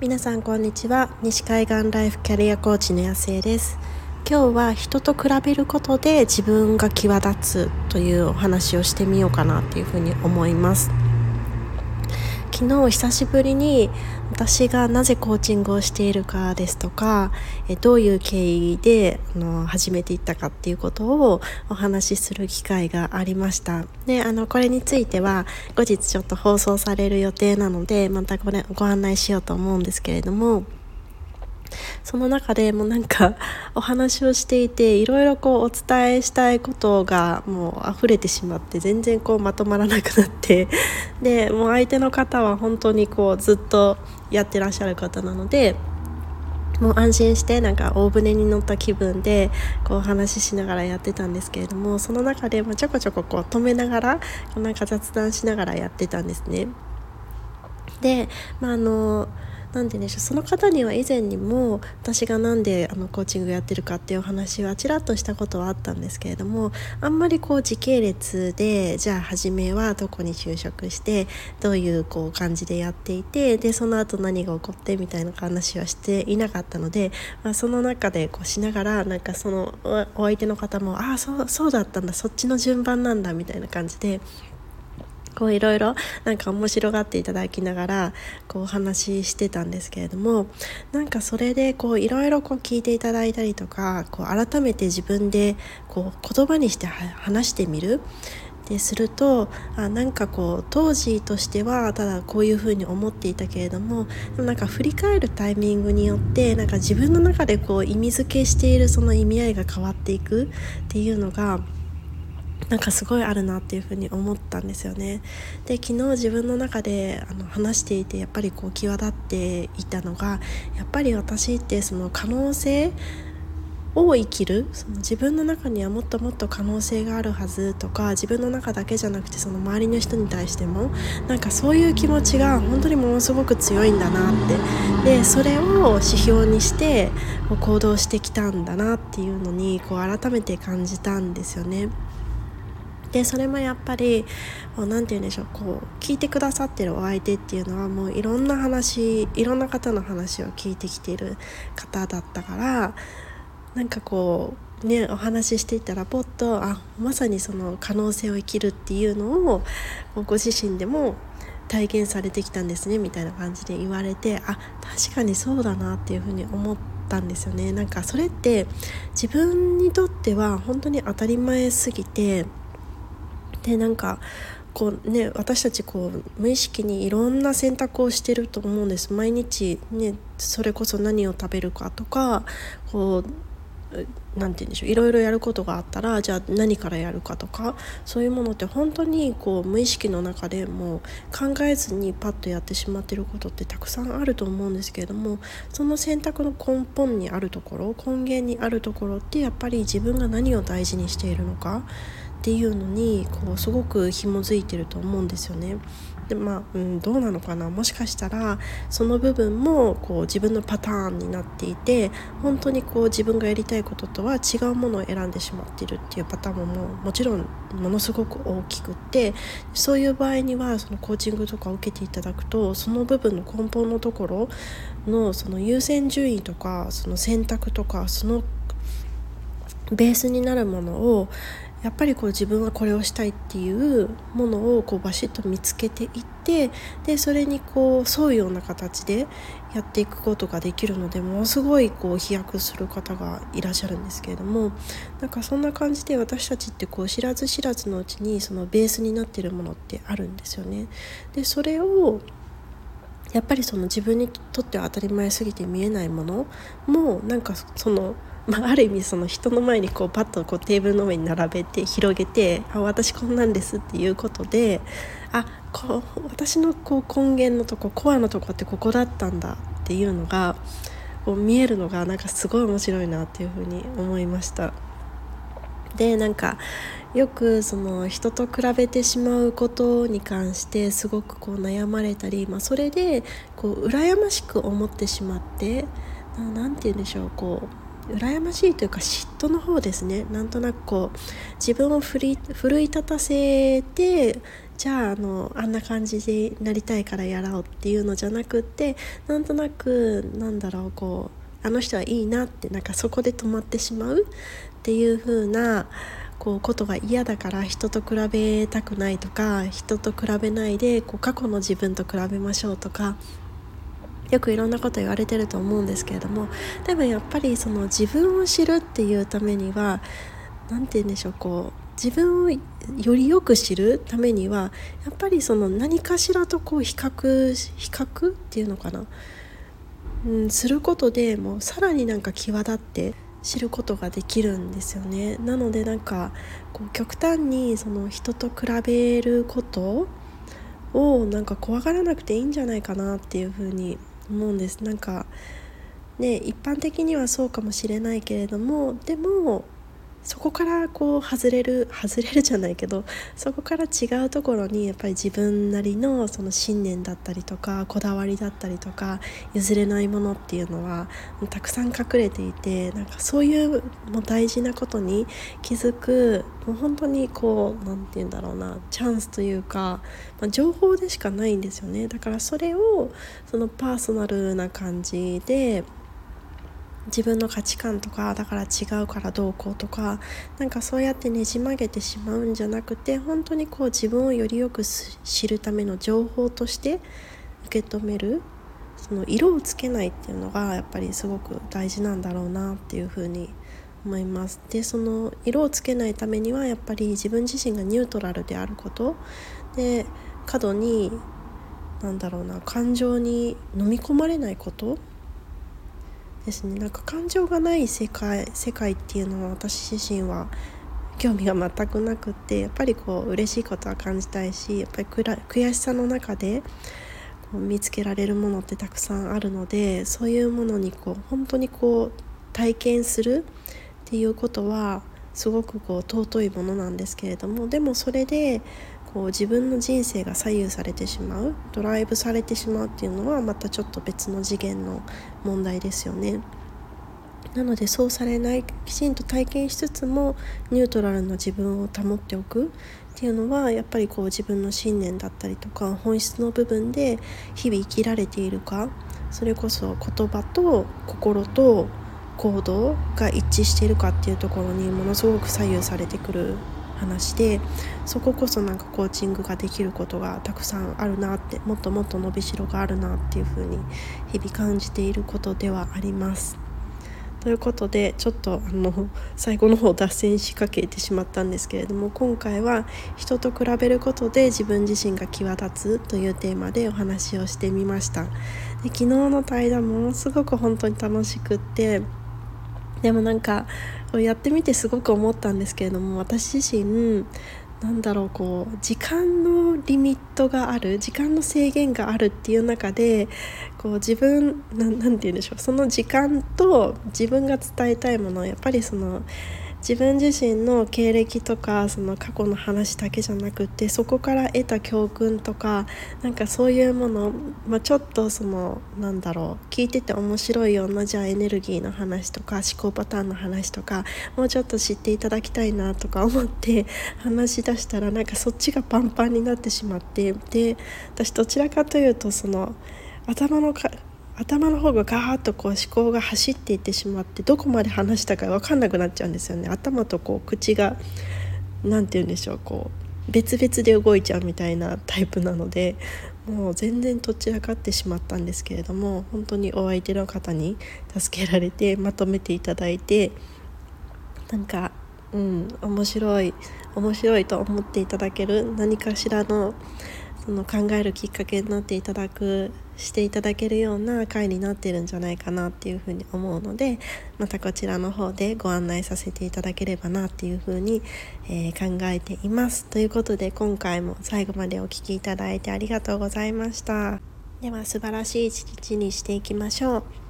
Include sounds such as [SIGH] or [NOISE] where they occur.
皆さんこんにちは。西海岸ライフキャリアコーチの安江です。今日は人と比べることで自分が際立つというお話をしてみようかなっていうふうに思います。昨日久しぶりに私がなぜコーチングをしているかですとかどういう経緯であの始めていったかっていうことをお話しする機会がありました。であのこれについては後日ちょっと放送される予定なのでまたこれご案内しようと思うんですけれどもその中でもなんか [LAUGHS] お話をしていていろいろこうお伝えしたいことがもう溢れてしまって全然こうまとまらなくなって [LAUGHS] でもう相手の方は本当にこうずっとやってらっしゃる方なのでもう安心してなんか大船に乗った気分でこうお話ししながらやってたんですけれどもその中でちょこちょここう止めながらなんか雑談しながらやってたんですね。で、まあ、あのて言うんでしょうその方には以前にも私が何であのコーチングやってるかっていうお話はちらっとしたことはあったんですけれどもあんまりこう時系列でじゃあ初めはどこに就職してどういうこう感じでやっていてでその後何が起こってみたいな話はしていなかったので、まあ、その中でこうしながらなんかそのお相手の方もああそうそうだったんだそっちの順番なんだみたいな感じでこういろいろなんか面白がっていただきながらこうお話ししてたんですけれどもなんかそれでこういろいろこう聞いていただいたりとかこう改めて自分でこう言葉にして話してみる。でするとあなんかこう当時としてはただこういうふうに思っていたけれどもでもなんか振り返るタイミングによってなんか自分の中でこう意味付けしているその意味合いが変わっていくっていうのがなんかすごいあるなっていうふうに思ったんですよね。で昨日自分の中であの話していてやっぱりこう際立っていたのがやっぱり私ってその可能性を生きるその自分の中にはもっともっと可能性があるはずとか自分の中だけじゃなくてその周りの人に対してもなんかそういう気持ちが本当にものすごく強いんだなってでそれを指標にして行動してきたんだなっていうのにこう改めて感じたんですよね。でそれもやっぱり何て言うんでしょうこう聞いてくださってるお相手っていうのはもういろんな話いろんな方の話を聞いてきている方だったからなんかこうねお話ししていたらポッとあまさにその可能性を生きるっていうのをご自身でも体現されてきたんですねみたいな感じで言われてあ確かにそうだなっていうふうに思ったんですよね。なんかそれって自分にとっては本当に当たり前すぎてでなんかこうね私たちこう無意識にいろんな選択をしてると思うんです。毎日ねそれこそ何を食べるかとかこう何て言うんでしょう。いろいろやることがあったらじゃあ何からやるかとかそういうものって本当にこう無意識の中でも考えずにパッとやってしまってることってたくさんあると思うんですけれどもその選択の根本にあるところ根源にあるところってやっぱり自分が何を大事にしているのかっていうのにこうすごく紐づいてると思うんですよね。でまあ、うん、どうなのかなもしかしたらその部分もこう自分のパターンになっていて本当にこう自分がやりたいこととは違うものを選んでしまっているっていうパターンもももちろんものすごく大きくってそういう場合にはそのコーチングとかを受けていただくとその部分の根本のところのその優先順位とかその選択とかそのベースになるものをやっぱりこう自分はこれをしたいっていうものをこうバシッと見つけていってでそれにこう沿うような形でやっていくことができるのでものすごいこう飛躍する方がいらっしゃるんですけれどもなんかそんな感じで私たちってこう知らず知らずのうちにそのベースになってるものってあるんですよね。でそれをやっぱりその自分にとっては当たり前すぎて見えないものもなんかそのまあ、ある意味その人の前にこうパッとこうテーブルの上に並べて広げて「あ私こんなんです」っていうことであこう私のこう根源のとこコアのとこってここだったんだっていうのがこう見えるのがなんかすごい面白いなっていうふうに思いました。でなんかよくその人と比べてしまうことに関してすごくこう悩まれたり、まあ、それでこう羨ましく思ってしまって何て言うんでしょうこう羨ましいというか嫉妬の方ですね。なんとなくこう自分を奮い立たせてじゃああのあんな感じでなりたいからやろうっていうのじゃなくってなんとなくなんだろうこうあの人はいいなってなんかそこで止まってしまうっていう風なこうことが嫌だから人と比べたくないとか人と比べないでこう過去の自分と比べましょうとかよくいろんなこと言われてると思うんですけれどもでもやっぱりその自分を知るっていうためには何て言うんでしょうこう自分をよりよく知るためにはやっぱりその何かしらとこう比較比較っていうのかな、うん、することでもうさらになんか際立って知ることができるんですよね。なのでなんかこう極端にその人と比べることをなんか怖がらなくていいんじゃないかなっていうふうに思うんです。なんかね一般的にはそうかもしれないけれどもでもそこからこう外れる外れるじゃないけどそこから違うところにやっぱり自分なりのその信念だったりとかこだわりだったりとか譲れないものっていうのはたくさん隠れていてなんかそういうもう大事なことに気づくもう本当にこう何て言うんだろうなチャンスというか、まあ、情報でしかないんですよね。だからそれをそのパーソナルな感じで自分の価値観とかだから違うからどうこうとかなんかそうやってねじ曲げてしまうんじゃなくて本当にこう自分をよりよく知るための情報として受け止めるその色をつけないっていうのがやっぱりすごく大事なんだろうなっていうふうに思います。でその色をつけないためにはやっぱり自分自身がニュートラルであること。で過度になんだろうな感情に飲み込まれないこと。ですね。なんか感情がない世界世界っていうのは私自身は興味が全くなくってやっぱりこう嬉しいことは感じたいしやっぱり悔しさの中でこう見つけられるものってたくさんあるのでそういうものにこう本当にこう体験するっていうことはすごくこう尊いものなんですけれどもでもそれでこう自分の人生が左右されてしまうドライブされてしまうっていうのはまたちょっと別の次元の問題ですよね。なのでそうされないきちんと体験しつつもニュートラルな自分を保っておくっていうのはやっぱりこう自分の信念だったりとか本質の部分で日々生きられているかそれこそ言葉と心と行動が一致しているかっていうところにものすごく左右されてくる話でそここそなんかコーチングができることがたくさんあるなってもっともっと伸びしろがあるなっていうふうに日々感じていることではあります。ということでちょっとあの最後の方脱線しかけてしまったんですけれども今回は人と比べることで自分自身が際立つというテーマでお話をしてみましたで昨日の対談ものすごく本当に楽しくってでもなんかやってみてすごく思ったんですけれども私自身なんだろうこう時間のリミットがある時間の制限があるっていう中でこう自分なんて言うんでしょうその時間と自分が伝えたいものやっぱりその自分自身の経歴とかその過去の話だけじゃなくてそこから得た教訓とかなんかそういうもの、まあ、ちょっとそのなんだろう聞いてて面白いようなじゃあエネルギーの話とか思考パターンの話とかもうちょっと知っていただきたいなとか思って話し出したらなんかそっちがパンパンになってしまってで私どちらかというとその頭の頭の方がガーッとこう思考が走っていってしまってどこまで話したか分かんなくなっちゃうんですよね。頭とこう口が何て言うんでしょうこう別々で動いちゃうみたいなタイプなのでもう全然どちらかってしまったんですけれども本当にお相手の方に助けられてまとめていただいてなんかうん面白い面白いと思っていただける何かしらのその考えるきっかけになっていただくしていただけるような回になってるんじゃないかなっていうふうに思うのでまたこちらの方でご案内させていただければなっていうふうに、えー、考えています。ということで今回も最後までお聴きいただいてありがとうございました。では素晴らしい一日にしていきましょう。